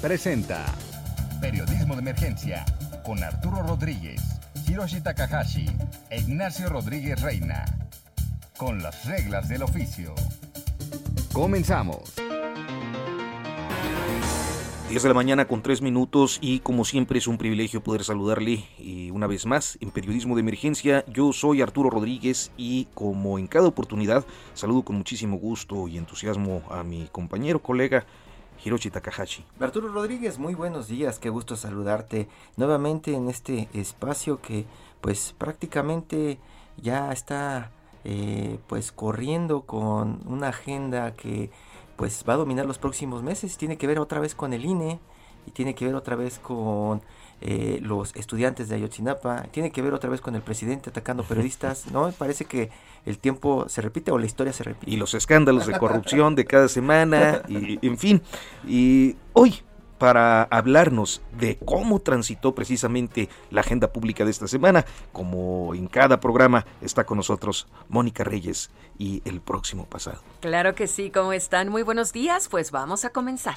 presenta Periodismo de Emergencia con Arturo Rodríguez, Hiroshi Takahashi e Ignacio Rodríguez Reina. Con las reglas del oficio. Comenzamos. 10 de la mañana con 3 minutos y como siempre es un privilegio poder saludarle y una vez más en Periodismo de Emergencia. Yo soy Arturo Rodríguez y como en cada oportunidad saludo con muchísimo gusto y entusiasmo a mi compañero, colega Hiroshi Takahashi. Arturo Rodríguez, muy buenos días, qué gusto saludarte nuevamente en este espacio que pues prácticamente ya está eh, pues corriendo con una agenda que pues va a dominar los próximos meses, tiene que ver otra vez con el INE y tiene que ver otra vez con eh, los estudiantes de Ayotzinapa, tiene que ver otra vez con el presidente atacando periodistas, ¿no? Parece que el tiempo se repite o la historia se repite. Y los escándalos de corrupción de cada semana, y en fin. Y hoy, para hablarnos de cómo transitó precisamente la agenda pública de esta semana, como en cada programa está con nosotros Mónica Reyes y el próximo pasado. Claro que sí, ¿cómo están? Muy buenos días, pues vamos a comenzar.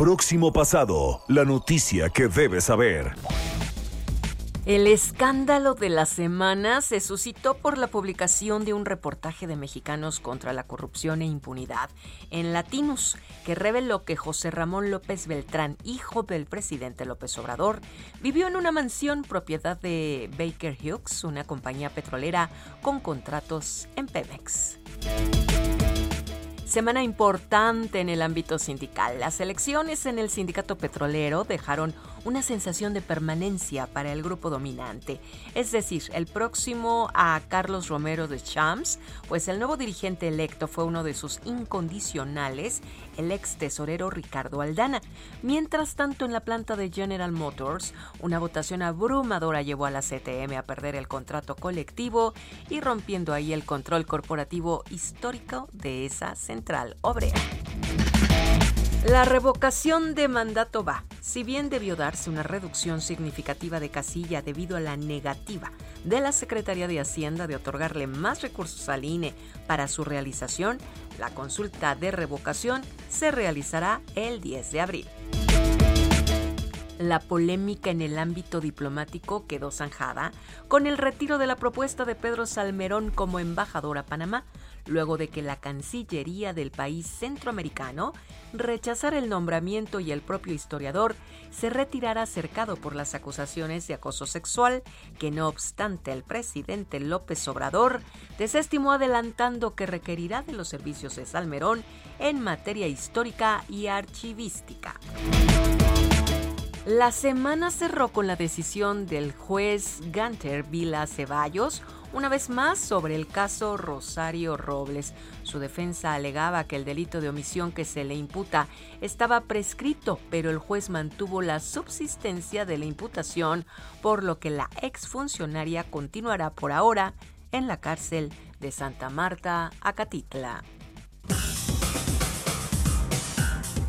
Próximo pasado, la noticia que debes saber. El escándalo de la semana se suscitó por la publicación de un reportaje de mexicanos contra la corrupción e impunidad en Latinus, que reveló que José Ramón López Beltrán, hijo del presidente López Obrador, vivió en una mansión propiedad de Baker Hughes, una compañía petrolera con contratos en Pemex. Semana importante en el ámbito sindical. Las elecciones en el sindicato petrolero dejaron una sensación de permanencia para el grupo dominante. Es decir, el próximo a Carlos Romero de Champs, pues el nuevo dirigente electo fue uno de sus incondicionales, el ex tesorero Ricardo Aldana. Mientras tanto, en la planta de General Motors, una votación abrumadora llevó a la CTM a perder el contrato colectivo y rompiendo ahí el control corporativo histórico de esa central obrera. La revocación de mandato va. Si bien debió darse una reducción significativa de casilla debido a la negativa de la Secretaría de Hacienda de otorgarle más recursos al INE para su realización, la consulta de revocación se realizará el 10 de abril. La polémica en el ámbito diplomático quedó zanjada con el retiro de la propuesta de Pedro Salmerón como embajador a Panamá, luego de que la Cancillería del país centroamericano rechazara el nombramiento y el propio historiador se retirara cercado por las acusaciones de acoso sexual, que no obstante el presidente López Obrador desestimó adelantando que requerirá de los servicios de Salmerón en materia histórica y archivística. La semana cerró con la decisión del juez Ganter Vila Ceballos, una vez más sobre el caso Rosario Robles. Su defensa alegaba que el delito de omisión que se le imputa estaba prescrito, pero el juez mantuvo la subsistencia de la imputación, por lo que la exfuncionaria continuará por ahora en la cárcel de Santa Marta, Acatitla.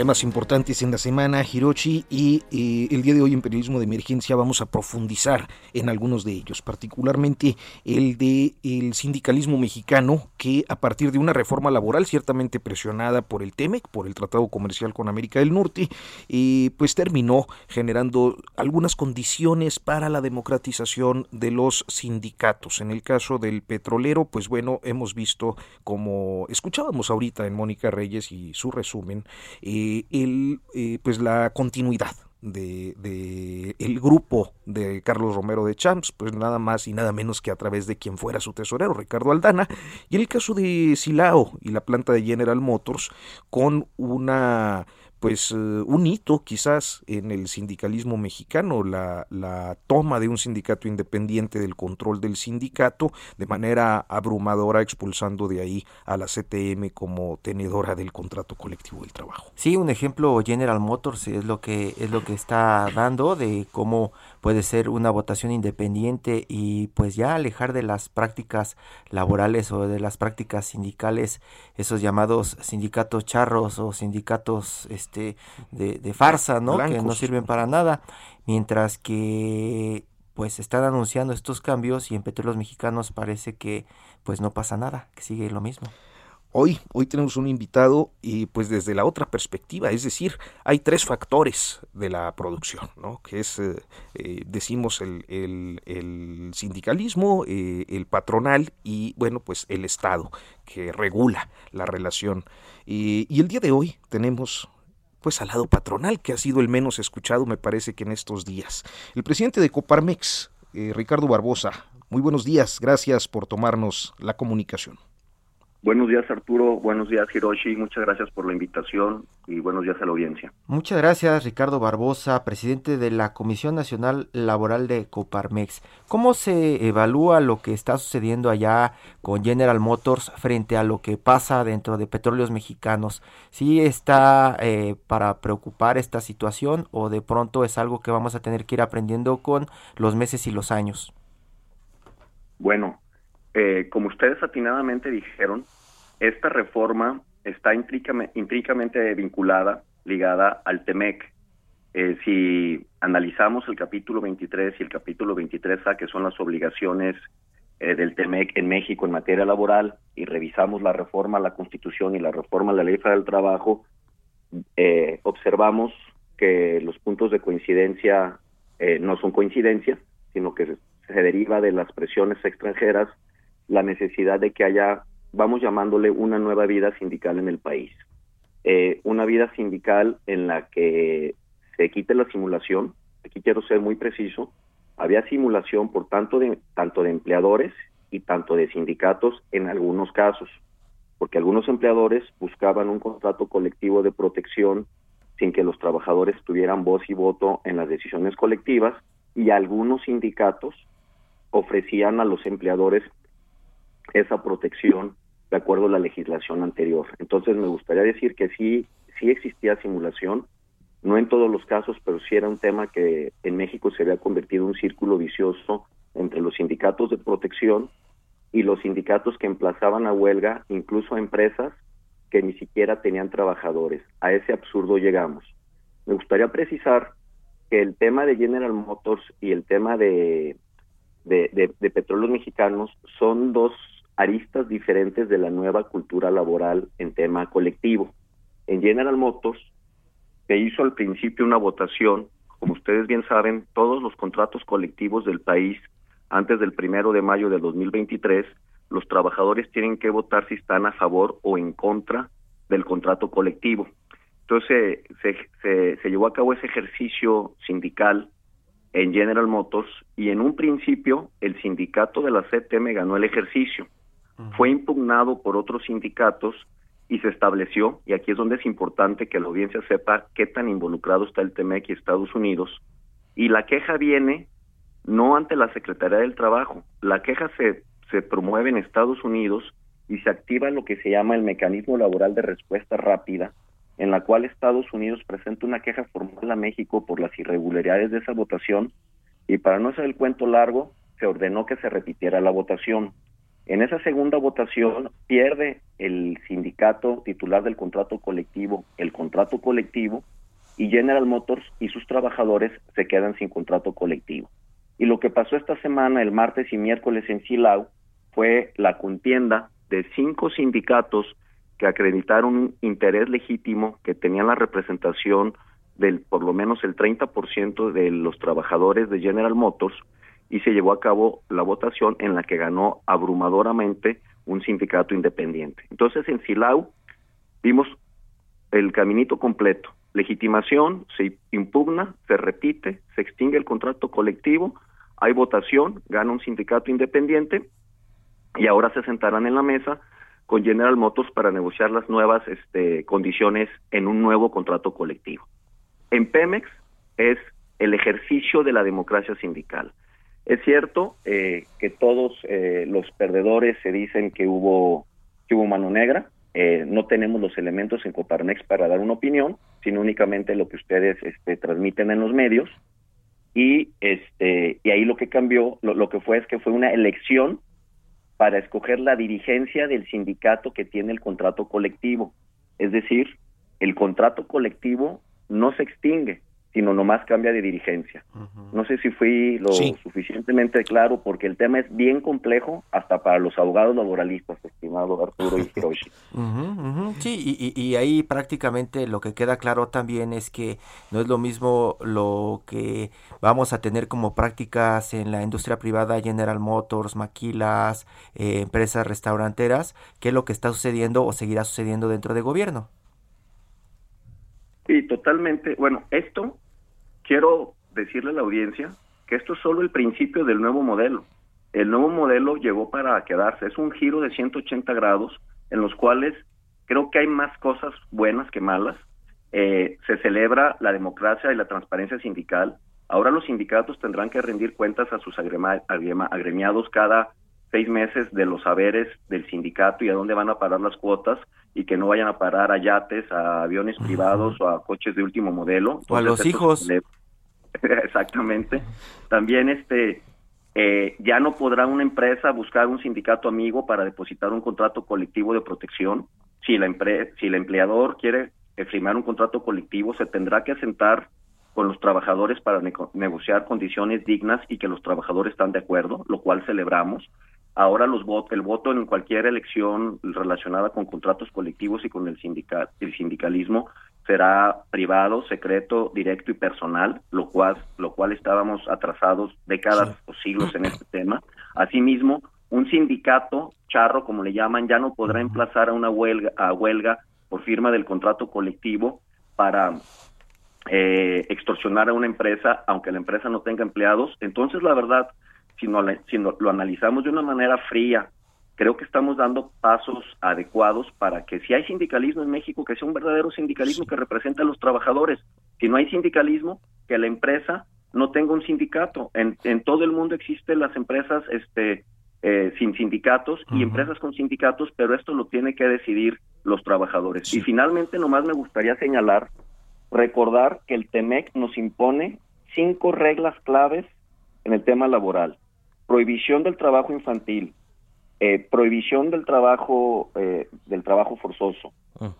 Temas importantes en la semana, Hiroshi, y el día de hoy en Periodismo de Emergencia vamos a profundizar en algunos de ellos, particularmente el de el sindicalismo mexicano, que a partir de una reforma laboral ciertamente presionada por el TEMEC, por el Tratado Comercial con América del Norte, eh, pues terminó generando algunas condiciones para la democratización de los sindicatos. En el caso del petrolero, pues bueno, hemos visto como escuchábamos ahorita en Mónica Reyes y su resumen, eh, el, pues la continuidad de, el grupo de Carlos Romero de Champs, pues nada más y nada menos que a través de quien fuera su tesorero, Ricardo Aldana, y el caso de Silao y la planta de General Motors, con una pues eh, un hito quizás en el sindicalismo mexicano, la, la, toma de un sindicato independiente del control del sindicato de manera abrumadora, expulsando de ahí a la CTM como tenedora del contrato colectivo del trabajo. Sí, un ejemplo General Motors es lo que es lo que está dando de cómo puede ser una votación independiente y pues ya alejar de las prácticas laborales o de las prácticas sindicales esos llamados sindicatos charros o sindicatos este de, farsa, ¿no? Que no sirven para nada, mientras que pues están anunciando estos cambios y en Petróleos Mexicanos parece que pues no pasa nada, que sigue lo mismo. Hoy, hoy tenemos un invitado y pues desde la otra perspectiva, es decir, hay tres factores de la producción, ¿no? que es, eh, eh, decimos, el, sindicalismo, eh, el patronal y, bueno, pues el Estado, que regula la relación. Y, y el día de hoy tenemos pues al lado patronal, que ha sido el menos escuchado, me parece que en estos días. El presidente de Coparmex, Ricardo Barbosa, muy buenos días, gracias por tomarnos la comunicación. Buenos días Arturo, buenos días Hiroshi, muchas gracias por la invitación y buenos días a la audiencia. Muchas gracias Ricardo Barbosa, presidente de la Comisión Nacional Laboral de Coparmex. ¿Cómo se evalúa lo que está sucediendo allá con General Motors frente a lo que pasa dentro de Petróleos Mexicanos? ¿Sí está eh, para preocupar esta situación o de pronto es algo que vamos a tener que ir aprendiendo con los meses y los años? Bueno, eh, como ustedes atinadamente dijeron, esta reforma está intrínsecamente vinculada, ligada al TEMEC. Eh, si analizamos el capítulo 23 y el capítulo 23A, que son las obligaciones eh, del TEMEC en México en materia laboral, y revisamos la reforma a la Constitución y la reforma a la Ley Federal del Trabajo, observamos que los puntos de coincidencia no son coincidencias, sino que se deriva de las presiones extranjeras la necesidad de que haya, vamos llamándole, una nueva vida sindical en el país. Eh, una vida sindical en la que se quite la simulación, aquí quiero ser muy preciso, había simulación por tanto de, tanto de empleadores y tanto de sindicatos en algunos casos, porque algunos empleadores buscaban un contrato colectivo de protección sin que los trabajadores tuvieran voz y voto en las decisiones colectivas y algunos sindicatos ofrecían a los empleadores esa protección de acuerdo a la legislación anterior. Entonces me gustaría decir que sí, sí existía simulación, no en todos los casos, pero sí era un tema que en México se había convertido en un círculo vicioso entre los sindicatos de protección y los sindicatos que emplazaban a huelga, incluso a empresas que ni siquiera tenían trabajadores. A ese absurdo llegamos. Me gustaría precisar que el tema de General Motors y el tema de, de, de, petróleos mexicanos son dos aristas diferentes de la nueva cultura laboral en tema colectivo. En General Motors se hizo al principio una votación, como ustedes bien saben, todos los contratos colectivos del país antes del primero de mayo de 2023, los trabajadores tienen que votar si están a favor o en contra del contrato colectivo. Entonces se, se, se llevó a cabo ese ejercicio sindical en General Motors y en un principio el sindicato de la CTM ganó el ejercicio fue impugnado por otros sindicatos y se estableció, y aquí es donde es importante que la audiencia sepa qué tan involucrado está el TEMEC y Estados Unidos, y la queja viene no ante la Secretaría del Trabajo, la queja se, se promueve en Estados Unidos y se activa lo que se llama el mecanismo laboral de respuesta rápida, en la cual Estados Unidos presenta una queja formal a México por las irregularidades de esa votación y para no hacer el cuento largo, se ordenó que se repitiera la votación. En esa segunda votación pierde el sindicato titular del contrato colectivo el contrato colectivo y General Motors y sus trabajadores se quedan sin contrato colectivo. Y lo que pasó esta semana, el martes y miércoles en Silao, fue la contienda de cinco sindicatos que acreditaron un interés legítimo, que tenían la representación del por lo menos el 30% de los trabajadores de General Motors y se llevó a cabo la votación en la que ganó abrumadoramente un sindicato independiente. Entonces en Silao vimos el caminito completo. Legitimación, se impugna, se repite, se extingue el contrato colectivo, hay votación, gana un sindicato independiente y ahora se sentarán en la mesa con General Motors para negociar las nuevas este, condiciones en un nuevo contrato colectivo. En Pemex es el ejercicio de la democracia sindical. Es cierto eh, que todos eh, los perdedores se dicen que hubo que hubo mano negra. Eh, no tenemos los elementos en Coparmex para dar una opinión, sino únicamente lo que ustedes este, transmiten en los medios. Y este y ahí lo que cambió, lo, lo que fue es que fue una elección para escoger la dirigencia del sindicato que tiene el contrato colectivo. Es decir, el contrato colectivo no se extingue, sino nomás cambia de dirigencia. No sé si fui lo suficientemente claro porque el tema es bien complejo hasta para los abogados laboralistas, estimado Arturo y Hiroshi. Sí, y, ahí prácticamente lo que queda claro también es que no es lo mismo lo que vamos a tener como prácticas en la industria privada, General Motors, maquilas, eh, empresas restauranteras, que lo que está sucediendo o seguirá sucediendo dentro del gobierno. Sí, totalmente. Bueno, esto quiero decirle a la audiencia que esto es solo el principio del nuevo modelo. El nuevo modelo llegó para quedarse. Es un giro de 180 grados en los cuales creo que hay más cosas buenas que malas. Eh, se celebra la democracia y la transparencia sindical. Ahora los sindicatos tendrán que rendir cuentas a sus agremiados cada seis meses de los saberes del sindicato y a dónde van a parar las cuotas y que no vayan a parar a yates, a aviones privados o a coches de último modelo. o a los hijos. Exactamente. También este eh, ya no podrá una empresa buscar un sindicato amigo para depositar un contrato colectivo de protección. Si la si el empleador quiere firmar un contrato colectivo, se tendrá que sentar con los trabajadores para negociar condiciones dignas y que los trabajadores están de acuerdo, lo cual celebramos. Ahora los el voto en cualquier elección relacionada con contratos colectivos y con el, el sindicalismo será privado, secreto, directo y personal, lo cual, lo cual estábamos atrasados décadas o siglos en este tema. Asimismo, un sindicato charro, como le llaman, ya no podrá emplazar a una huelga, a huelga por firma del contrato colectivo para eh, extorsionar a una empresa, aunque la empresa no tenga empleados. Entonces, la verdad, si, si lo analizamos de una manera fría, creo que estamos dando pasos adecuados para que si hay sindicalismo en México, que sea un verdadero sindicalismo que represente a los trabajadores. Si no hay sindicalismo, que la empresa no tenga un sindicato. En, en todo el mundo existen las empresas este, eh, sin sindicatos y empresas con sindicatos, pero esto lo tiene que decidir los trabajadores. Y finalmente, nomás me gustaría señalar, recordar que el TEMEC nos impone cinco reglas claves en el tema laboral prohibición del trabajo infantil, eh, prohibición del trabajo eh, del trabajo forzoso,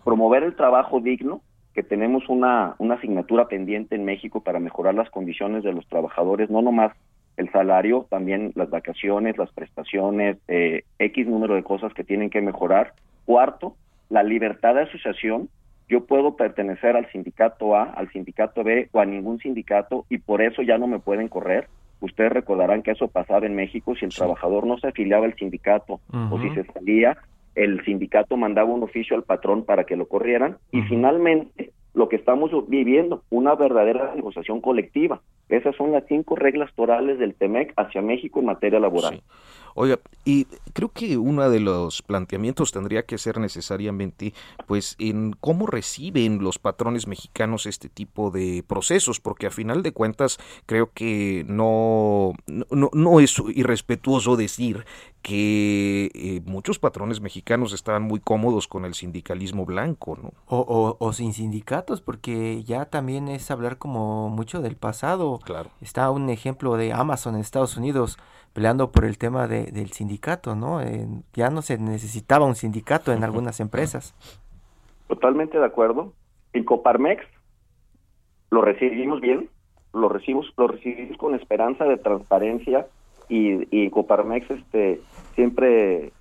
promover el trabajo digno, que tenemos una, una asignatura pendiente en México para mejorar las condiciones de los trabajadores, no nomás el salario, también las vacaciones, las prestaciones, eh, X número de cosas que tienen que mejorar. Cuarto, la libertad de asociación. Yo puedo pertenecer al sindicato A, al sindicato B o a ningún sindicato y por eso ya no me pueden correr. Ustedes recordarán que eso pasaba en México si el trabajador no se afiliaba al sindicato o si se salía, el sindicato mandaba un oficio al patrón para que lo corrieran y finalmente lo que estamos viviendo, una verdadera negociación colectiva. Esas son las cinco reglas torales del TEMEC hacia México en materia laboral. Oiga, y creo que uno de los planteamientos tendría que ser necesariamente, pues, en cómo reciben los patrones mexicanos este tipo de procesos, porque a final de cuentas creo que no, no, no es irrespetuoso decir que eh, muchos patrones mexicanos estaban muy cómodos con el sindicalismo blanco, ¿no? O, o, sin sindicatos, porque ya también es hablar como mucho del pasado. Claro. Está un ejemplo de Amazon en Estados Unidos peleando por el tema de, del sindicato, ¿no? ya no se necesitaba un sindicato en algunas empresas. Totalmente de acuerdo. En Coparmex lo recibimos bien, lo recibimos, lo recibimos con esperanza de transparencia y, y Coparmex este siempre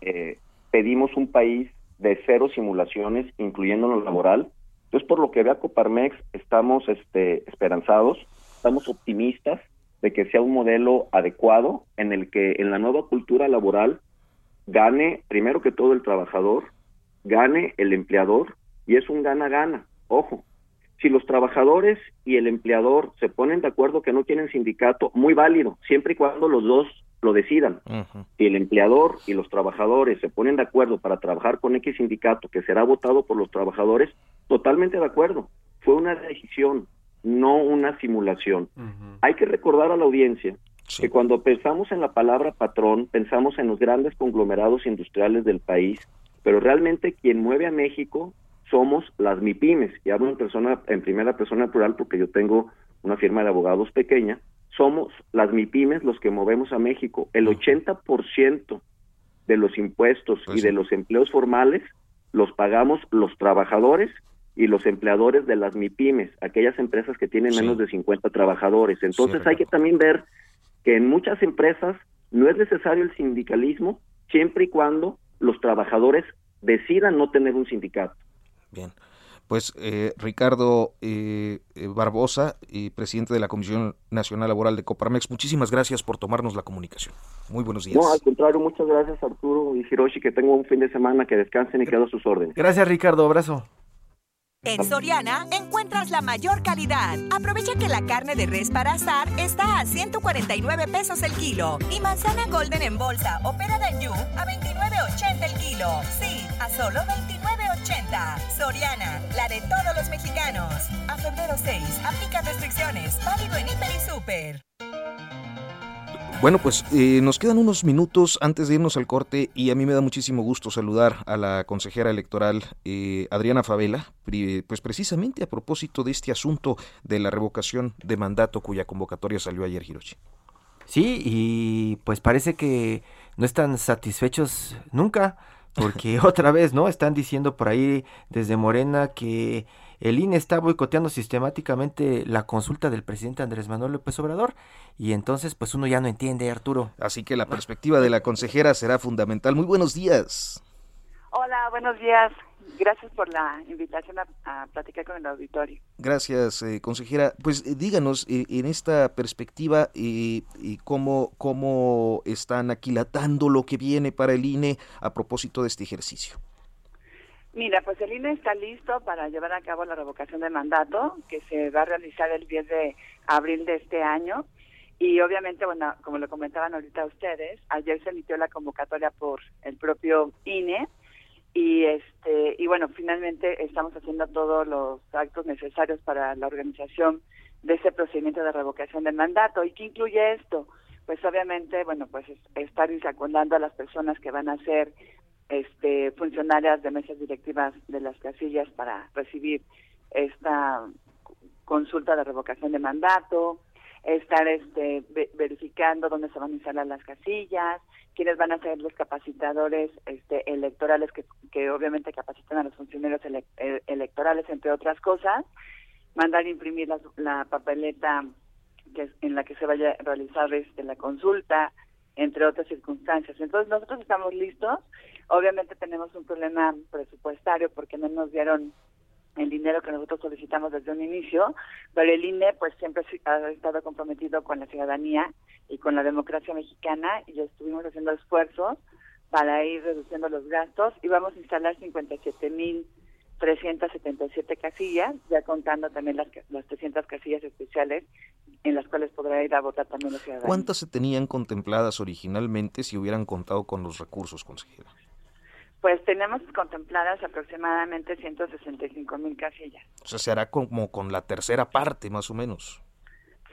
eh, pedimos un país de cero simulaciones, incluyendo lo laboral. Entonces, por lo que vea Coparmex, estamos este, esperanzados, estamos optimistas de que sea un modelo adecuado en el que en la nueva cultura laboral gane primero que todo el trabajador, gane el empleador y es un gana-gana. Ojo, si los trabajadores y el empleador se ponen de acuerdo que no tienen sindicato, muy válido, siempre y cuando los dos lo decidan. Si el empleador y los trabajadores se ponen de acuerdo para trabajar con X sindicato que será votado por los trabajadores, totalmente de acuerdo. Fue una decisión, no una simulación. Hay que recordar a la audiencia que cuando pensamos en la palabra patrón, pensamos en los grandes conglomerados industriales del país, pero realmente quien mueve a México somos las MIPIMES, y hablo en persona en primera persona plural porque yo tengo una firma de abogados pequeña, somos las MIPIMES los que movemos a México. El 80% de los impuestos y de los empleos formales los pagamos los trabajadores y los empleadores de las MIPIMES, aquellas empresas que tienen menos de 50 trabajadores. Entonces hay que también ver que en muchas empresas no es necesario el sindicalismo siempre y cuando los trabajadores decidan no tener un sindicato. Bien. Pues eh, Ricardo eh, eh, Barbosa, y presidente de la Comisión Nacional Laboral de Coparmex, muchísimas gracias por tomarnos la comunicación. Muy buenos días. No, al contrario, muchas gracias Arturo y Hiroshi, que tengan un fin de semana, que descansen y quedo a sus órdenes. Gracias Ricardo, abrazo. En Soriana encuentras la mayor calidad. Aprovecha que la carne de res para asar está a 149 pesos el kilo y manzana golden en bolsa o pera de a 29.80 el kilo. Sí, a solo 29.80. Soriana, la de todos los mexicanos. A febrero 6, aplica restricciones. Válido en Hiper y Super. Bueno, pues eh, nos quedan unos minutos antes de irnos al corte y a mí me da muchísimo gusto saludar a la consejera electoral eh, Adriana Favela, pues precisamente a propósito de este asunto de la revocación de mandato cuya convocatoria salió ayer Hiroshi. Sí, y pues parece que no están satisfechos nunca, porque otra vez, ¿no? Están diciendo por ahí desde Morena que el INE está boicoteando sistemáticamente la consulta del presidente Andrés Manuel López Obrador y entonces pues uno ya no entiende, Arturo. Así que la perspectiva de la consejera será fundamental. Muy buenos días. Hola, buenos días. Gracias por la invitación a, platicar con el auditorio. Gracias, eh, consejera. Pues eh, díganos, eh, en esta perspectiva, cómo, ¿cómo están aquilatando lo que viene para el INE a propósito de este ejercicio? Mira, pues el INE está listo para llevar a cabo la revocación de mandato que se va a realizar el 10 de abril de este año. Y obviamente, bueno, como lo comentaban ahorita ustedes, ayer se emitió la convocatoria por el propio INE y este y bueno, finalmente estamos haciendo todos los actos necesarios para la organización de ese procedimiento de revocación de mandato. ¿Y qué incluye esto? Pues obviamente, bueno, pues estar insacundando a las personas que van a ser este, funcionarias de mesas directivas de las casillas para recibir esta consulta de revocación de mandato, estar este, verificando dónde se van a instalar las casillas, quiénes van a ser los capacitadores este, electorales que, que obviamente capacitan a los funcionarios eh, electorales, entre otras cosas, mandar imprimir la, la papeleta que, en la que se vaya a realizar este, la consulta, entre otras circunstancias. Entonces nosotros estamos listos. Obviamente tenemos un problema presupuestario porque no nos dieron el dinero que nosotros solicitamos desde un inicio, pero el INE pues siempre ha estado comprometido con la ciudadanía y con la democracia mexicana y estuvimos haciendo esfuerzos para ir reduciendo los gastos y vamos a instalar 57 mil 377 casillas, ya contando también las, las 300 casillas especiales en las cuales podrá ir a votar también los ciudadanos. ¿Cuántas se tenían contempladas originalmente si hubieran contado con los recursos, consejera? Pues tenemos contempladas aproximadamente 165 mil casillas. O sea, se hará como con la tercera parte, más o menos.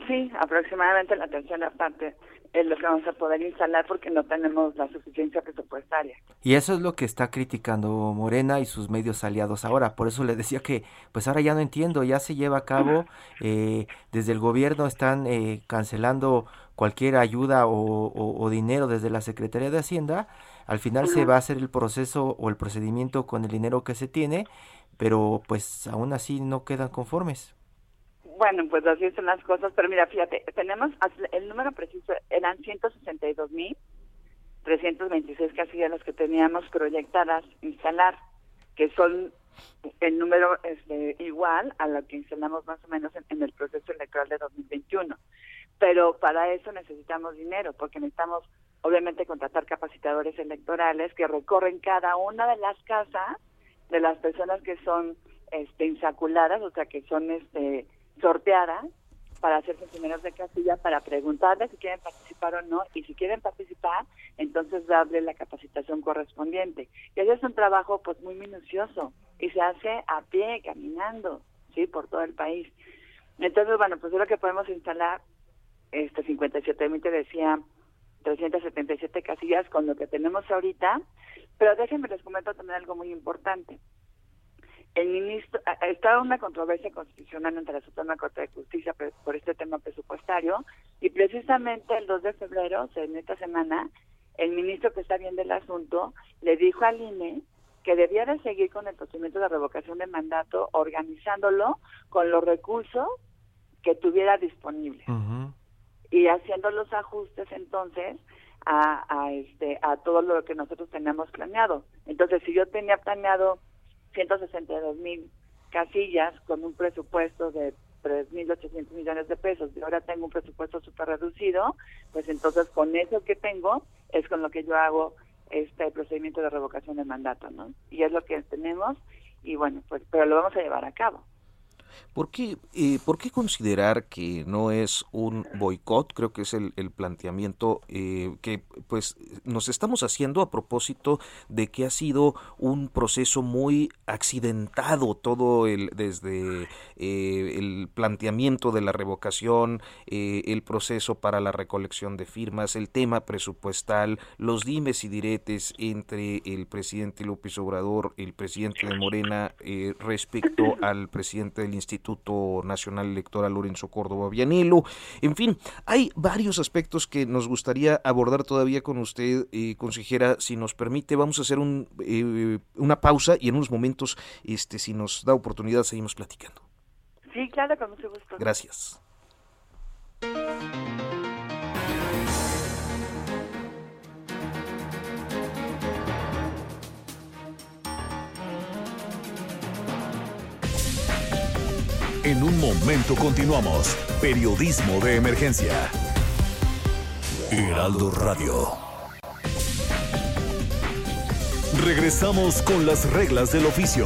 Sí, aproximadamente la tercera parte. es lo que vamos a poder instalar porque no tenemos la suficiencia presupuestaria. Y eso es lo que está criticando Morena y sus medios aliados ahora. Por eso le decía que, pues ahora ya no entiendo, ya se lleva a cabo, eh, desde el gobierno están eh, cancelando cualquier ayuda o, dinero desde la Secretaría de Hacienda. Al final se va a hacer el proceso o el procedimiento con el dinero que se tiene, pero pues aún así no quedan conformes. Bueno, pues así son las cosas, pero mira, fíjate, tenemos el número preciso, eran 162 mil 326 casillas las que teníamos proyectadas instalar, que son el número este, igual a lo que instalamos más o menos en, el proceso electoral de 2021. Pero para eso necesitamos dinero, porque necesitamos obviamente contratar capacitadores electorales que recorren cada una de las casas de las personas que son este, insaculadas, o sea, que son este, sorteadas para hacer funcionarios de casilla para preguntarles si quieren participar o no y si quieren participar entonces darle la capacitación correspondiente. Y ese es un trabajo pues muy minucioso y se hace a pie caminando sí por todo el país. Entonces bueno pues es lo que podemos instalar. Este 57 mil te decía 377 casillas con lo que tenemos ahorita pero déjenme les comento también algo muy importante. El ministro, estaba una controversia constitucional entre la Suprema Corte de Justicia por este tema presupuestario y precisamente el 2 de febrero, en esta semana, el ministro que está viendo el asunto le dijo al INE que debía de seguir con el procedimiento de revocación de mandato organizándolo con los recursos que tuviera disponibles y haciendo los ajustes entonces a, a este a todo lo que nosotros teníamos planeado. Entonces, si yo tenía planeado 162 mil casillas con un presupuesto de 3.800 millones de pesos y ahora tengo un presupuesto súper reducido, pues entonces con eso que tengo es con lo que yo hago este procedimiento de revocación de mandato, ¿no? Y es lo que tenemos y bueno, pues pero lo vamos a llevar a cabo. ¿Por qué, eh, ¿Por qué considerar que no es un boicot? Creo que es el, planteamiento eh, que pues nos estamos haciendo a propósito de que ha sido un proceso muy accidentado todo el desde eh, el planteamiento de la revocación, el proceso para la recolección de firmas, el tema presupuestal, los dimes y diretes entre el presidente López Obrador, el presidente de Morena respecto al presidente del Instituto Nacional Electoral Lorenzo Córdoba Vianelo. En fin, hay varios aspectos que nos gustaría abordar todavía con usted, eh, consejera. Si nos permite, vamos a hacer un, eh, una pausa y en unos momentos, este, si nos da oportunidad, seguimos platicando. Sí, claro, con mucho gusto. Gracias. En un momento continuamos. Periodismo de emergencia. Heraldo Radio. Regresamos con las reglas del oficio.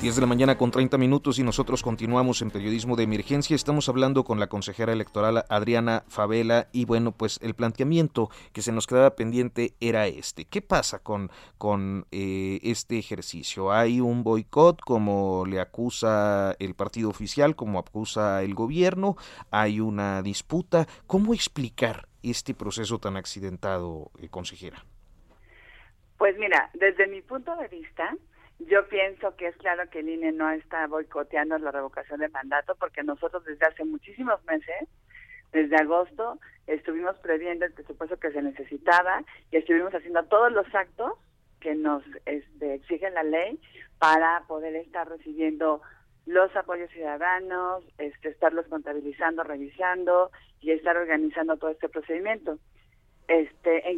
10 de la mañana con 30 minutos y nosotros continuamos en periodismo de emergencia. Estamos hablando con la consejera electoral Adriana Favela y bueno, pues el planteamiento que se nos quedaba pendiente era este. ¿Qué pasa con, con eh, este ejercicio? ¿Hay un boicot como le acusa el partido oficial, como acusa el gobierno? ¿Hay una disputa? ¿Cómo explicar este proceso tan accidentado, eh, consejera? Pues mira, desde mi punto de vista, yo pienso que es claro que el INE no está boicoteando la revocación de mandato porque nosotros desde hace muchísimos meses, desde agosto, estuvimos previendo el presupuesto que se necesitaba y estuvimos haciendo todos los actos que nos este, exigen la ley para poder estar recibiendo los apoyos ciudadanos, este, estarlos contabilizando, revisando y estar organizando todo este procedimiento. Este, en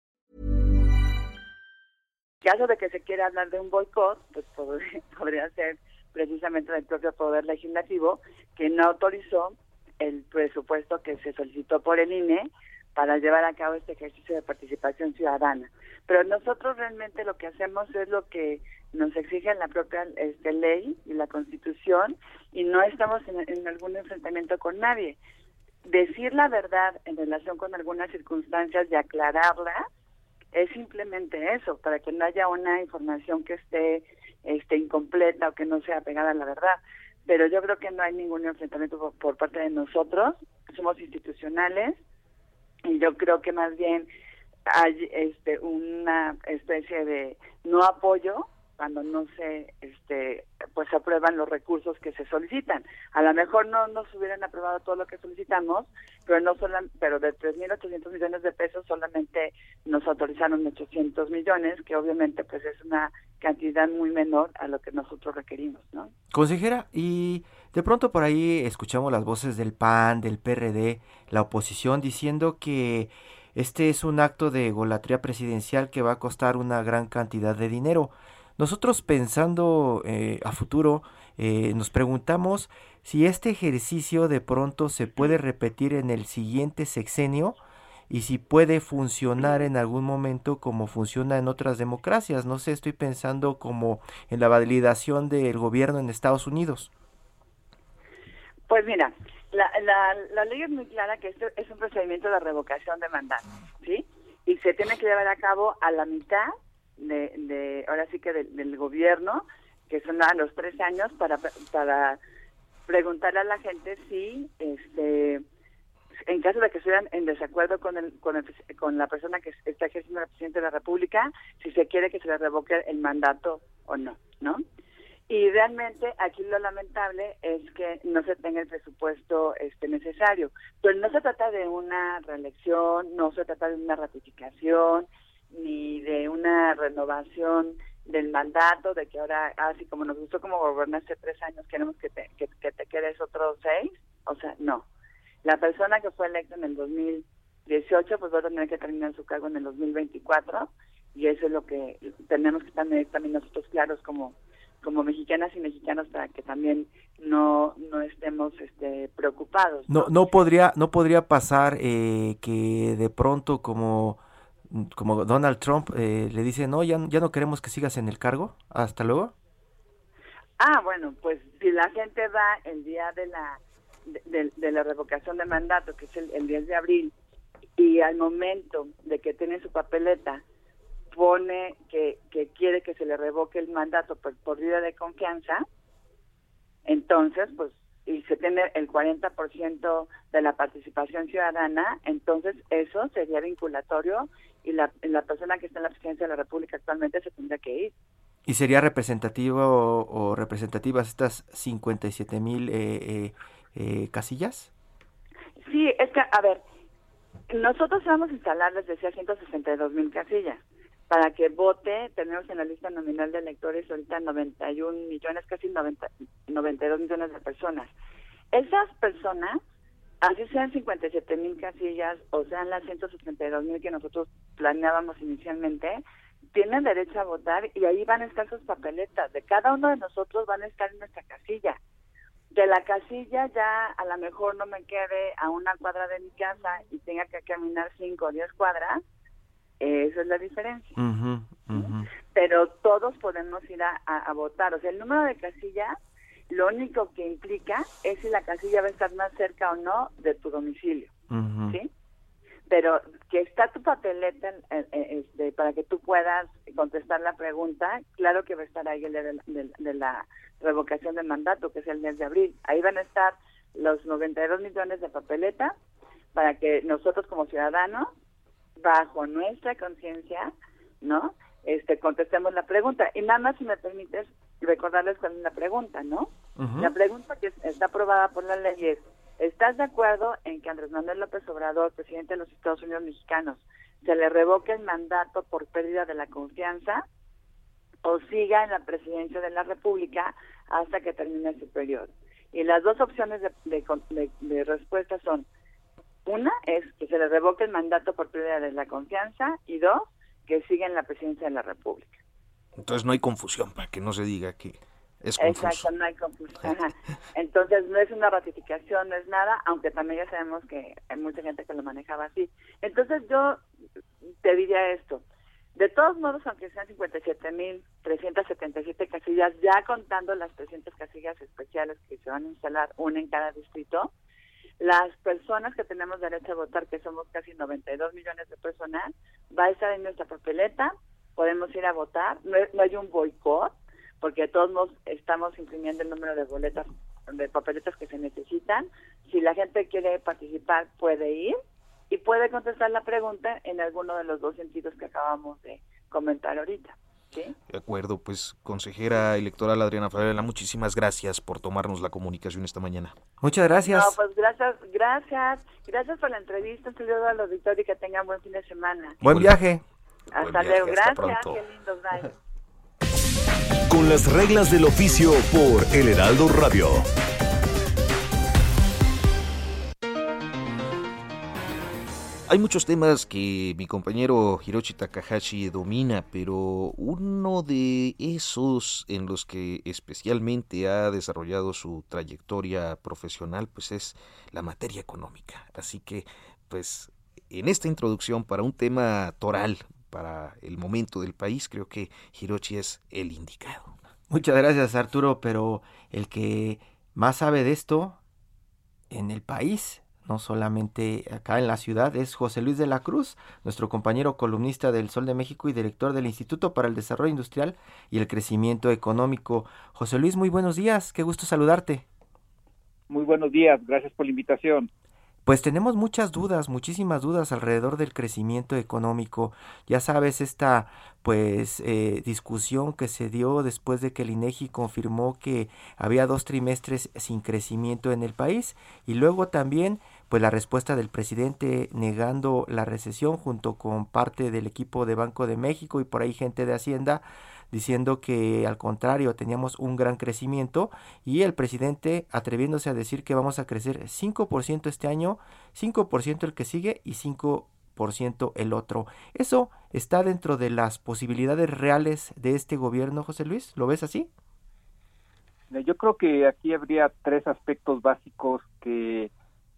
Caso de que se quiera hablar de un boicot, pues podría ser precisamente del propio Poder Legislativo, que no autorizó el presupuesto que se solicitó por el INE para llevar a cabo este ejercicio de participación ciudadana. Pero nosotros realmente lo que hacemos es lo que nos exige la propia este, ley y la Constitución y no estamos en, en algún enfrentamiento con nadie. Decir la verdad en relación con algunas circunstancias y aclararla es simplemente eso, para que no haya una información que esté este, incompleta o que no sea pegada a la verdad. Pero yo creo que no hay ningún enfrentamiento por, parte de nosotros, somos institucionales y yo creo que más bien hay este, una especie de no apoyo cuando no se este pues aprueban los recursos que se solicitan. A lo mejor no nos hubieran aprobado todo lo que solicitamos, pero no solo, pero de 3.800 millones de pesos solamente nos autorizaron 800 millones, que obviamente pues es una cantidad muy menor a lo que nosotros requerimos, ¿no? Consejera, y de pronto por ahí escuchamos las voces del PAN, del PRD, la oposición diciendo que este es un acto de golatría presidencial que va a costar una gran cantidad de dinero. Nosotros pensando eh, a futuro, eh, nos preguntamos si este ejercicio de pronto se puede repetir en el siguiente sexenio y si puede funcionar en algún momento como funciona en otras democracias. No sé, estoy pensando como en la validación del gobierno en Estados Unidos. Pues mira, la, la, la ley es muy clara que esto es un procedimiento de revocación de mandato, ¿sí? Y se tiene que llevar a cabo a la mitad de, de ahora sí que del gobierno, que son a los tres años, para, para preguntarle a la gente si, este, en caso de que estuvieran en desacuerdo con, el, con, el, con la persona que está ejerciendo la presidenta de la República, si se quiere que se le revoque el mandato o no, ¿no? Y realmente aquí lo lamentable es que no se tenga el presupuesto este necesario. Pero no se trata de una reelección, no se trata de una ratificación, ni de una renovación del mandato, de que ahora, así como nos gustó como gobernaste tres años, queremos que te, que, te quedes otros seis. O sea, no. La persona que fue electa en el 2018, pues va a tener que terminar su cargo en el 2024 y eso es lo que tenemos que estar también nosotros claros como como mexicanas y mexicanos para que también no, no estemos este, preocupados. No, no, podría no podría pasar eh, que de pronto como como Donald Trump eh, le dice, no, ya, ya no queremos que sigas en el cargo, hasta luego. Ah, bueno, pues si la gente va el día de la de, la revocación de mandato, que es el, 10 de abril, y al momento de que tiene su papeleta, pone que, que quiere que se le revoque el mandato por, por vida de confianza, entonces, pues y se tiene el 40% de la participación ciudadana, entonces eso sería vinculatorio y la, la persona que está en la presidencia de la República actualmente se tendría que ir. ¿Y sería representativo o, representativas estas 57 mil eh, eh, eh, casillas? Sí, es que, a ver, nosotros vamos a instalar, les decía, 162 mil casillas. Para que vote, tenemos en la lista nominal de electores ahorita 91 millones, casi 90, 92 millones de personas. Esas personas así sean 57 mil casillas o sean las 162 mil que nosotros planeábamos inicialmente, tienen derecho a votar y ahí van a estar sus papeletas. De cada uno de nosotros van a estar en nuestra casilla. De la casilla ya a lo mejor no me quede a una cuadra de mi casa y tenga que caminar 5 o 10 cuadras, esa es la diferencia. Pero todos podemos ir a, a votar. O sea, el número de casillas lo único que implica es si la casilla va a estar más cerca o no de tu domicilio, ¿sí? Pero que está tu papeleta eh, eh, este, para que tú puedas contestar la pregunta, claro que va a estar ahí el de, la revocación del mandato, que es el mes de abril. Ahí van a estar los 92 millones de papeletas para que nosotros como ciudadanos, bajo nuestra conciencia, ¿no? Este, contestemos la pregunta. Y nada más, si me permites, recordarles cuál es la pregunta, ¿no? La pregunta que está aprobada por la ley es, ¿estás de acuerdo en que Andrés Manuel López Obrador, presidente de los Estados Unidos mexicanos, se le revoque el mandato por pérdida de la confianza o siga en la presidencia de la República hasta que termine su periodo? Y las dos opciones de, respuesta son, una es que se le revoque el mandato por pérdida de la confianza y dos, que siga en la presidencia de la República. Entonces no hay confusión, para que no se diga que es confuso. Exacto, no hay confusión. Entonces no es una ratificación, no es nada, aunque también ya sabemos que hay mucha gente que lo manejaba así. Entonces yo te diría esto, de todos modos, aunque sean 57.377 casillas, ya contando las 300 casillas especiales que se van a instalar, una en cada distrito, las personas que tenemos derecho a votar, que somos casi 92 millones de personas, va a estar en nuestra papeleta, podemos ir a votar, no, hay un boicot, porque todos modos estamos imprimiendo el número de boletas, de papeletas que se necesitan. Si la gente quiere participar, puede ir y puede contestar la pregunta en alguno de los dos sentidos que acabamos de comentar ahorita. ¿sí? De acuerdo, pues consejera electoral Adriana Favela, muchísimas gracias por tomarnos la comunicación esta mañana. Muchas gracias. No, pues gracias, gracias, gracias por la entrevista, un saludo al auditorio y que tengan buen fin de semana. Buen viaje. Hasta luego, gracias, qué lindo, bye. Con las reglas del oficio por El Heraldo Radio. Hay muchos temas que mi compañero Hiroshi Takahashi domina, pero uno de esos en los que especialmente ha desarrollado su trayectoria profesional, pues es la materia económica. Así que, pues, en esta introducción para un tema toral, para el momento del país, creo que Hiroshi es el indicado. Muchas gracias, Arturo, pero el que más sabe de esto en el país no solamente acá en la ciudad, es José Luis de la Cruz, nuestro compañero columnista del Sol de México y director del Instituto para el Desarrollo Industrial y el Crecimiento Económico. José Luis, muy buenos días, qué gusto saludarte. Muy buenos días, gracias por la invitación. Pues tenemos muchas dudas, muchísimas dudas alrededor del crecimiento económico. Ya sabes esta pues eh, discusión que se dio después de que el INEGI confirmó que había dos trimestres sin crecimiento en el país y luego también pues la respuesta del presidente negando la recesión junto con parte del equipo de Banco de México y por ahí gente de Hacienda diciendo que al contrario teníamos un gran crecimiento y el presidente atreviéndose a decir que vamos a crecer 5% este año, 5% el que sigue y 5% el otro. ¿Eso está dentro de las posibilidades reales de este gobierno, José Luis? ¿Lo ves así? Yo creo que aquí habría tres aspectos básicos que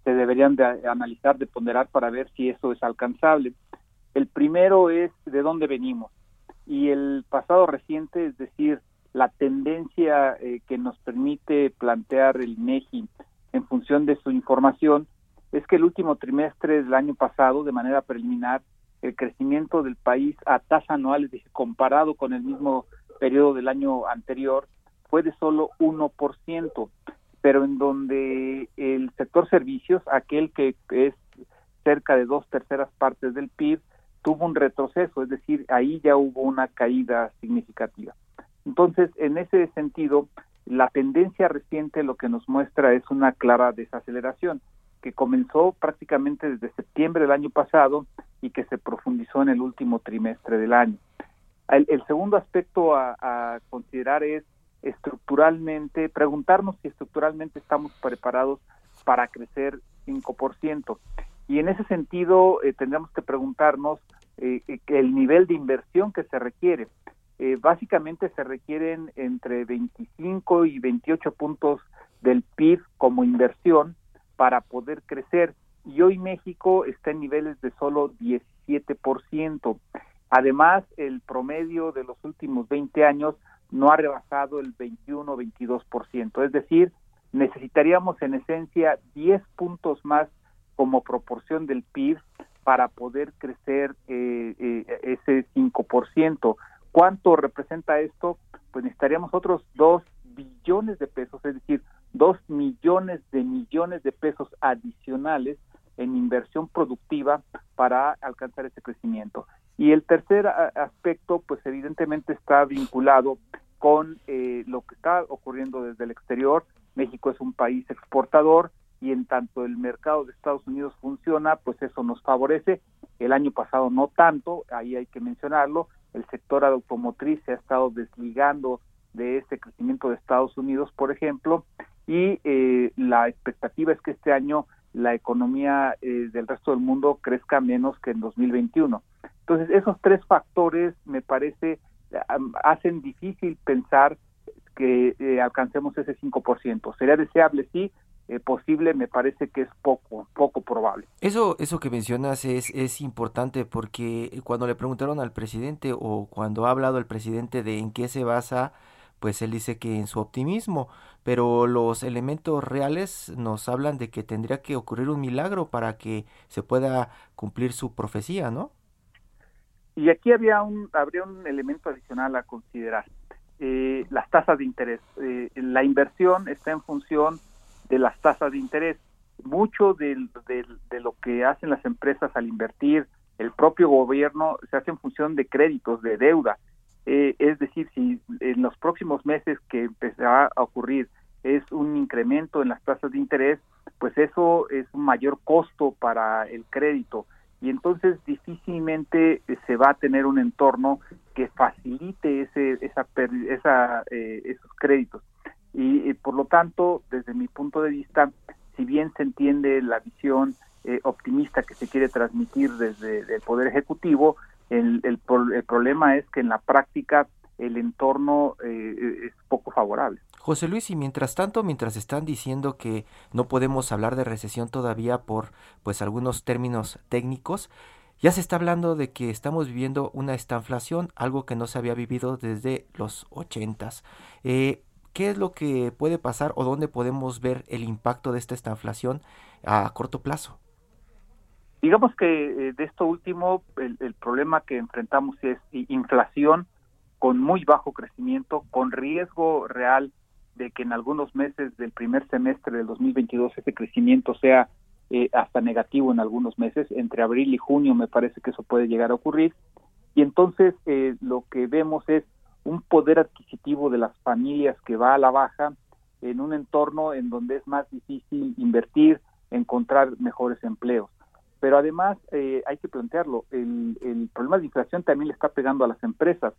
se deberían de analizar, de ponderar para ver si eso es alcanzable. El primero es de dónde venimos y el pasado reciente, es decir, la tendencia eh, que nos permite plantear el INEGI en función de su información es que el último trimestre del año pasado, de manera preliminar, el crecimiento del país a tasa anual, es decir, comparado con el mismo periodo del año anterior, fue de solo 1%, pero en donde el sector servicios, aquel que es cerca de dos terceras partes del PIB, tuvo un retroceso, es decir, ahí ya hubo una caída significativa. Entonces, en ese sentido, la tendencia reciente lo que nos muestra es una clara desaceleración que comenzó prácticamente desde septiembre del año pasado y que se profundizó en el último trimestre del año. El, segundo aspecto a, a, considerar es estructuralmente, preguntarnos si estructuralmente estamos preparados para crecer 5%. Y en ese sentido eh, tendremos que preguntarnos eh, eh, el nivel de inversión que se requiere. básicamente se requieren entre 25 y 28 puntos del PIB como inversión para poder crecer. Y hoy México está en niveles de solo 17%. Además, el promedio de los últimos 20 años no ha rebasado el 21-22%. Es decir, necesitaríamos en esencia 10 puntos más como proporción del PIB para poder crecer eh, eh, ese 5%. ¿Cuánto representa esto? Pues necesitaríamos otros 2 billones de pesos, es decir, 2 millones de millones de pesos adicionales en inversión productiva para alcanzar ese crecimiento. Y el tercer aspecto, pues evidentemente está vinculado con eh, lo que está ocurriendo desde el exterior, México es un país exportador y en tanto el mercado de Estados Unidos funciona, pues eso nos favorece. El año pasado no tanto, ahí hay que mencionarlo, el sector automotriz se ha estado desligando de este crecimiento de Estados Unidos, por ejemplo, y eh, la expectativa es que este año la economía eh, del resto del mundo crezca menos que en 2021. Entonces, esos tres factores me parece hacen difícil pensar que eh, alcancemos ese 5%. Sería deseable, sí, eh, posible me parece que es poco, poco probable. Eso, eso que mencionas es, es importante porque cuando le preguntaron al presidente o cuando ha hablado el presidente de en qué se basa, pues él dice que en su optimismo, pero los elementos reales nos hablan de que tendría que ocurrir un milagro para que se pueda cumplir su profecía, ¿no? Y aquí había un, habría un elemento adicional a considerar. Eh, las tasas de interés. Eh, la inversión está en función de las tasas de interés. Mucho de, lo que hacen las empresas al invertir, el propio gobierno, se hace en función de créditos, de deuda. Eh, es decir, si en los próximos meses que empezará a ocurrir es un incremento en las tasas de interés, pues eso es un mayor costo para el crédito y entonces difícilmente eh, se va a tener un entorno que facilite ese, esa, esa eh, esos créditos. Y, por lo tanto, desde mi punto de vista, si bien se entiende la visión eh, optimista que se quiere transmitir desde el Poder Ejecutivo, el, el, el, problema es que en la práctica el entorno es poco favorable. José Luis, y mientras tanto, mientras están diciendo que no podemos hablar de recesión todavía por pues algunos términos técnicos, ya se está hablando de que estamos viviendo una estanflación, algo que no se había vivido desde los ochentas. Eh, ¿Qué es lo que puede pasar o dónde podemos ver el impacto de esta estanflación a corto plazo? Digamos que eh, de esto último, el, el, problema que enfrentamos es inflación con muy bajo crecimiento, con riesgo real de que en algunos meses del primer semestre del 2022 ese crecimiento sea eh, hasta negativo en algunos meses, entre abril y junio me parece que eso puede llegar a ocurrir, y entonces eh, lo que vemos es un poder adquisitivo de las familias que va a la baja en un entorno en donde es más difícil invertir, encontrar mejores empleos. Pero además eh, hay que plantearlo, el, problema de inflación también le está pegando a las empresas.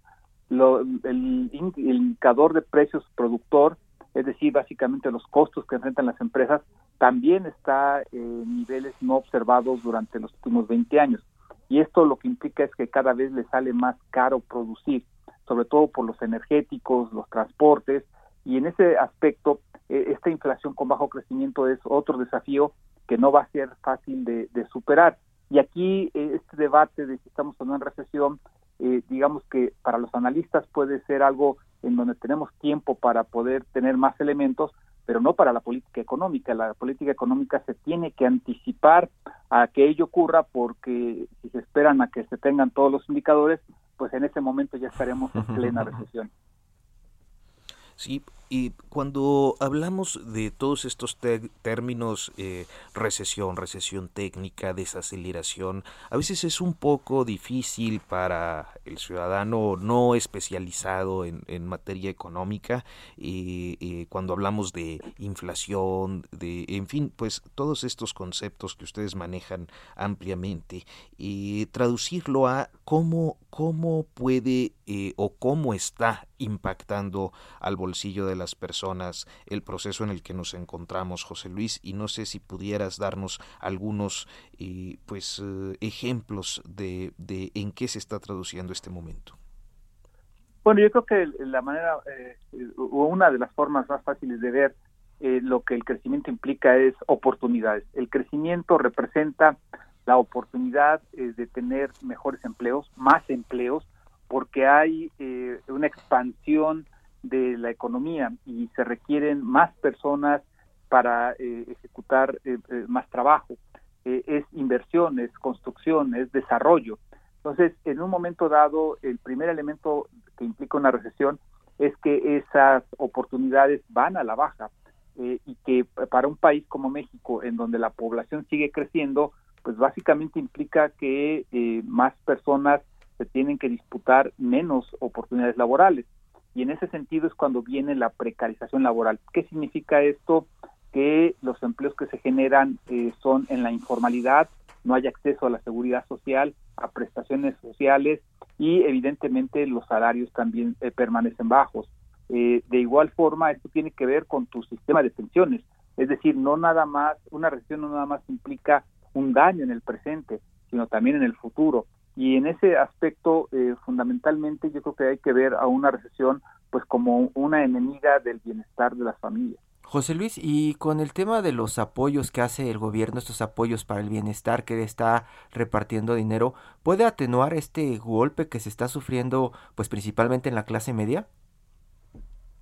El, indicador de precios productor es decir, básicamente los costos que enfrentan las empresas, también está en niveles no observados durante los últimos 20 años. Y esto lo que implica es que cada vez le sale más caro producir, sobre todo por los energéticos, los transportes, y en ese aspecto, eh, esta inflación con bajo crecimiento es otro desafío que no va a ser fácil de, superar. Y aquí eh, este debate de si estamos o no en recesión, eh, digamos que para los analistas puede ser algo en donde tenemos tiempo para poder tener más elementos, pero no para la política económica. La política económica se tiene que anticipar a que ello ocurra porque si se esperan a que se tengan todos los indicadores, pues en ese momento ya estaremos en plena recesión. Sí, y cuando hablamos de todos estos términos, eh, recesión, recesión técnica, desaceleración, a veces es un poco difícil para el ciudadano no especializado en, materia económica, y cuando hablamos de inflación, de, en fin, pues todos estos conceptos que ustedes manejan ampliamente, y traducirlo a cómo, cómo puede eh, o cómo está impactando al bolsillo de las personas el proceso en el que nos encontramos, José Luis, y no sé si pudieras darnos algunos eh, pues eh, ejemplos de, de, en qué se está traduciendo este momento. Bueno, yo creo que la manera eh, o una de las formas más fáciles de ver lo que el crecimiento implica es oportunidades. El crecimiento representa la oportunidad de tener mejores empleos, más empleos, porque hay una expansión de la economía y se requieren más personas para eh, ejecutar eh, eh, más trabajo. es inversión, es construcción, es desarrollo. Entonces, en un momento dado, el primer elemento que implica una recesión es que esas oportunidades van a la baja y que para un país como México, en donde la población sigue creciendo, pues básicamente implica que más personas se tienen que disputar menos oportunidades laborales y en ese sentido es cuando viene la precarización laboral. ¿Qué significa esto? Que los empleos que se generan eh, son en la informalidad, no hay acceso a la seguridad social, a prestaciones sociales y evidentemente los salarios también eh, permanecen bajos. Eh, de igual forma, esto tiene que ver con tu sistema de pensiones, es decir, no nada más, una recesión no nada más implica un daño en el presente, sino también en el futuro. Y en ese aspecto, eh, fundamentalmente, yo creo que hay que ver a una recesión pues como una enemiga del bienestar de las familias. José Luis, y con el tema de los apoyos que hace el gobierno, estos apoyos para el bienestar que está repartiendo dinero, ¿puede atenuar este golpe que se está sufriendo, pues principalmente en la clase media?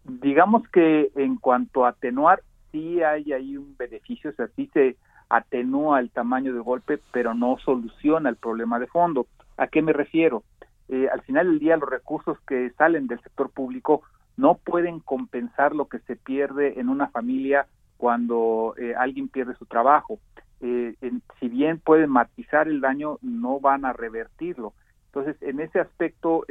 Digamos que en cuanto a atenuar, sí hay ahí un beneficio, o sea, sí se atenúa el tamaño del golpe, pero no soluciona el problema de fondo. ¿A qué me refiero? Eh, al final del día, los recursos que salen del sector público no pueden compensar lo que se pierde en una familia cuando eh, alguien pierde su trabajo. Eh, si bien pueden matizar el daño, no van a revertirlo. Entonces, en ese aspecto,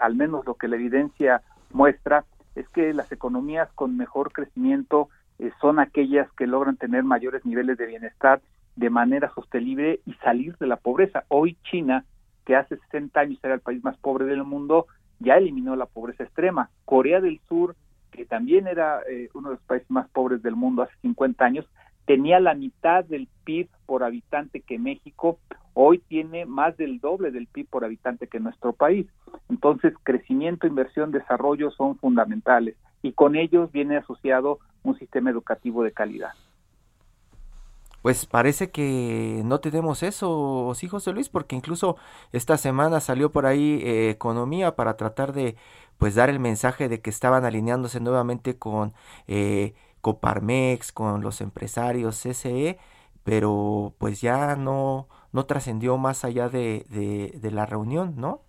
al menos lo que la evidencia muestra es que las economías con mejor crecimiento eh, son aquellas que logran tener mayores niveles de bienestar de manera sostenible y salir de la pobreza. Hoy China, que hace 60 años era el país más pobre del mundo, ya eliminó la pobreza extrema. Corea del Sur, que también era eh, uno de los países más pobres del mundo hace 50 años, tenía la mitad del PIB por habitante que México, hoy tiene más del doble del PIB por habitante que nuestro país. Entonces, crecimiento, inversión, desarrollo son fundamentales y con ellos viene asociado un sistema educativo de calidad. Pues parece que no tenemos eso, sí, José Luis, porque incluso esta semana salió por ahí eh, Economía para tratar de pues dar el mensaje de que estaban alineándose nuevamente con eh, Coparmex, con los empresarios CCE, pero pues ya no, no trascendió más allá de, de, la reunión, ¿no?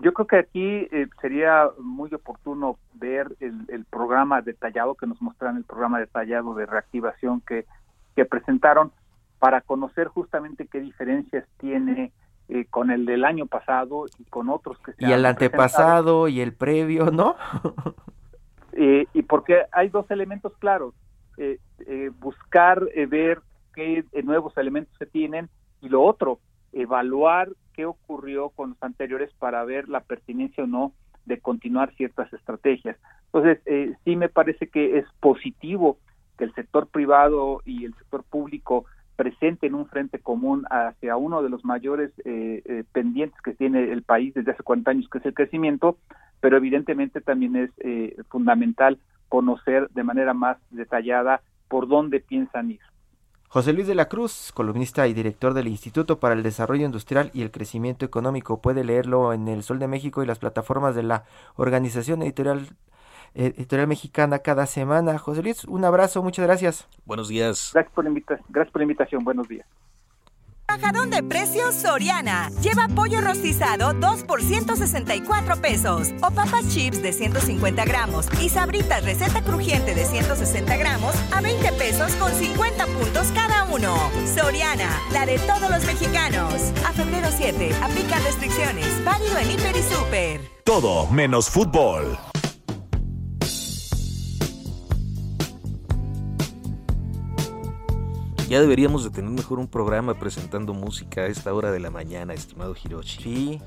Yo creo que aquí eh, sería muy oportuno ver el, el, programa detallado que nos mostraron, el programa detallado de reactivación que, que presentaron para conocer justamente qué diferencias tiene eh, con el del año pasado y con otros que se Y el antepasado y el previo, ¿no? Eh, y porque hay dos elementos claros, eh, eh, buscar ver qué nuevos elementos se tienen y lo otro, evaluar qué ocurrió con los anteriores para ver la pertinencia o no de continuar ciertas estrategias. Entonces, sí me parece que es positivo que el sector privado y el sector público presenten un frente común hacia uno de los mayores pendientes que tiene el país desde hace 40 años, que es el crecimiento, pero evidentemente también es eh, fundamental conocer de manera más detallada por dónde piensan ir. José Luis de la Cruz, columnista y director del Instituto para el Desarrollo Industrial y el Crecimiento Económico, puede leerlo en El Sol de México y las plataformas de la Organización Editorial Editorial Mexicana cada semana. José Luis, un abrazo, muchas gracias. Buenos días. Gracias por, gracias por la invitación, buenos días. Bajadón de precios Soriana. Lleva pollo rostizado 2 por 164 pesos. O papas chips de 150 gramos y sabritas receta crujiente de 160 gramos a 20 pesos con 50 puntos cada uno. Soriana, la de todos los mexicanos. A febrero 7, aplica restricciones. Válido en Hiper y Super. Todo menos fútbol. Ya deberíamos de tener mejor un programa presentando música a esta hora de la mañana, estimado Hiroshi. Sí,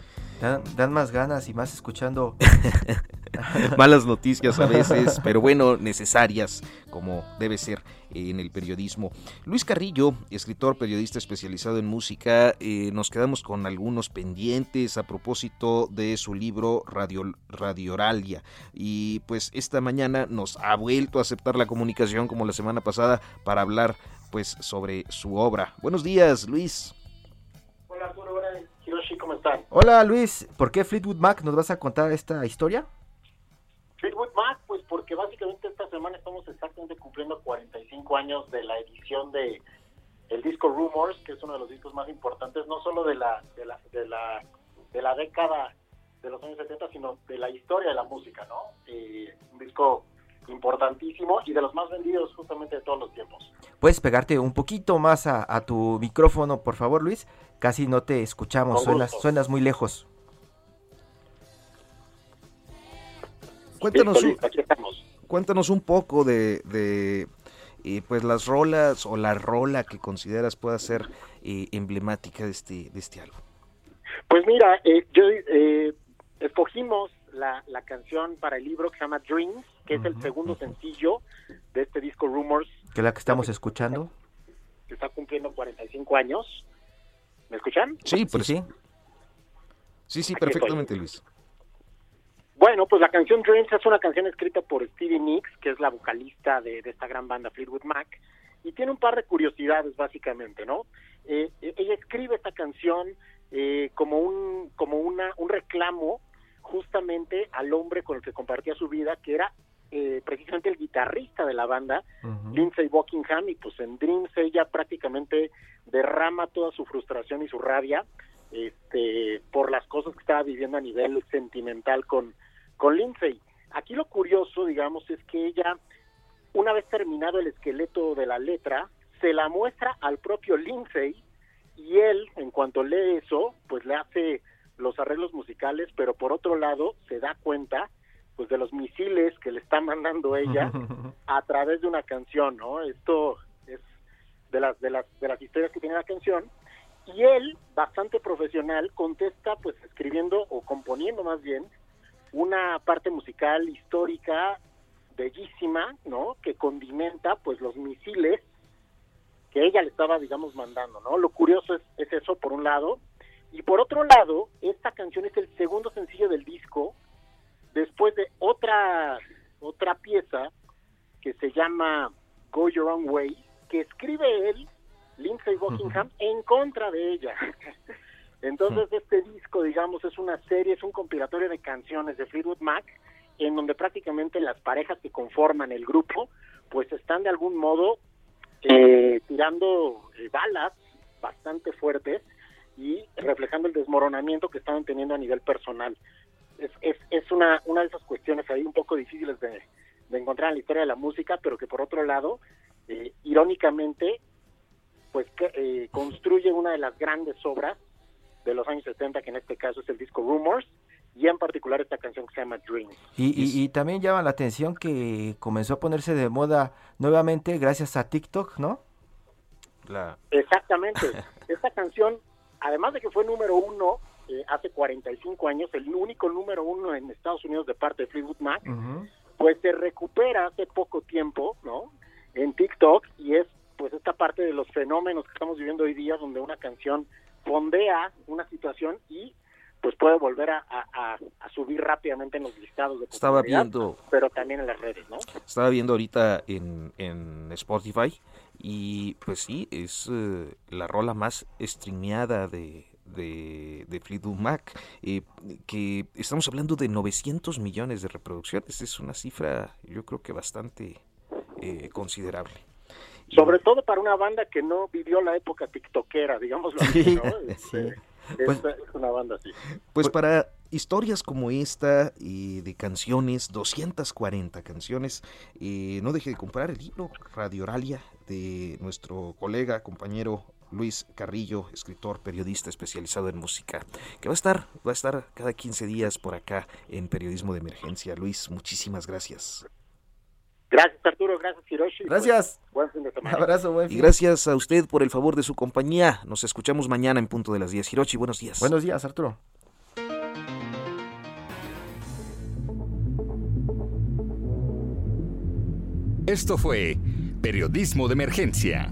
dan, más ganas y más escuchando. Malas noticias a veces, pero bueno, necesarias, como debe ser en el periodismo. Luis Carrillo, escritor, periodista especializado en música, eh, nos quedamos con algunos pendientes a propósito de su libro Radio, Radioralia. Y pues esta mañana nos ha vuelto a aceptar la comunicación como la semana pasada para hablar pues sobre su obra. Buenos días, Luis. Hola, hola, Hiroshi, ¿cómo están? Hola, Luis. ¿Por qué Fleetwood Mac nos vas a contar esta historia? Fleetwood Mac, pues porque básicamente esta semana estamos exactamente cumpliendo 45 años de la edición de el disco Rumors, que es uno de los discos más importantes, no solo de la, de la, de la, de la década de los años 70, sino de la historia de la música, ¿no? Eh, un disco importantísimo y de los más vendidos justamente de todos los tiempos. ¿Puedes pegarte un poquito más a, tu micrófono, por favor, Luis? Casi no te escuchamos, suenas, suenas muy lejos. Cuéntanos, Listo, listo, aquí estamos. cuéntanos un poco de, de eh, pues las rolas o la rola que consideras pueda ser eh, emblemática de este, de este álbum. Pues mira, eh, yo eh, escogimos la, la canción para el libro que se llama Dreams, que es el segundo sencillo de este disco Rumors, Que es la que estamos escuchando. que está cumpliendo 45 años. ¿Me escuchan? Sí, pues sí. Sí, sí, Aquí perfectamente, Luis. Bueno, pues la canción Dreams es una canción escrita por Stevie Nicks, que es la vocalista de, de esta gran banda Fleetwood Mac, y tiene un par de curiosidades básicamente, ¿no? Eh, eh, ella escribe esta canción eh, como un como una un reclamo justamente al hombre con el que compartía su vida, que era eh, precisamente el guitarrista de la banda, Lindsey Buckingham, y pues en Dreams ella prácticamente derrama toda su frustración y su rabia este, por las cosas que estaba viviendo a nivel sentimental con, con Lindsay. Aquí lo curioso, digamos, es que ella, una vez terminado el esqueleto de la letra, se la muestra al propio Lindsay y él, en cuanto lee eso, pues le hace los arreglos musicales, pero por otro lado se da cuenta pues de los misiles que le está mandando ella a través de una canción, ¿no? Esto es de las de las de las historias que tiene la canción y él, bastante profesional, contesta pues escribiendo o componiendo más bien una parte musical histórica bellísima, ¿no? Que condimenta pues los misiles que ella le estaba, digamos, mandando, ¿no? Lo curioso es, es eso por un lado y por otro lado, esta canción es el segundo pieza que se llama Go Your Own Way, que escribe él, Lindsay Buckingham, en contra de ella. Entonces este disco, digamos, es una serie, es un compilatorio de canciones de Fleetwood Mac, en donde prácticamente las parejas que conforman el grupo, pues están de algún modo eh, tirando eh, balas bastante fuertes y reflejando el desmoronamiento que estaban teniendo a nivel personal. Es, es, es una, una de esas cuestiones ahí un poco difíciles de, de encontrar en la historia de la música, pero que por otro lado, eh, irónicamente, pues que, eh, construye una de las grandes obras de los años 70, que en este caso es el disco Rumors, y en particular esta canción que se llama Dreams. Y, y, y también llama la atención que comenzó a ponerse de moda nuevamente gracias a TikTok, ¿no? La... Exactamente. Esta canción, además de que fue número uno eh, hace 45 años, el único número uno en Estados Unidos de parte de Fleetwood Mac, pues se recupera hace poco tiempo, ¿no? En TikTok y es pues esta parte de los fenómenos que estamos viviendo hoy día donde una canción fondea una situación y pues puede volver a, a, a subir rápidamente en los listados de Estaba viendo- pero también en las redes, ¿no? Estaba viendo ahorita en, en Spotify y pues sí, es eh, la rola más streameada de, de, de Fleetwood Mac, eh, que estamos hablando de 900 millones de reproducciones, es una cifra yo creo que bastante eh, considerable. Sobre todo para una banda que no vivió la época tiktokera, digámoslo así, ¿no? Este, es- Pues- es una banda así. Pues para historias como esta y de canciones, 240 canciones, eh, no deje de comprar el libro Radioralia de nuestro colega, compañero Luis Carrillo, escritor, periodista especializado en música, que va a estar, va a estar cada 15 días por acá en Periodismo de Emergencia. Luis, muchísimas gracias. Gracias Arturo, gracias Hiroshi. Gracias. Pues, buen fin de semana. Abrazo, buen Y gracias a usted por el favor de su compañía. Nos escuchamos mañana en punto de las 10. Hiroshi, buenos días. Buenos días, Arturo. Esto fue Periodismo de Emergencia.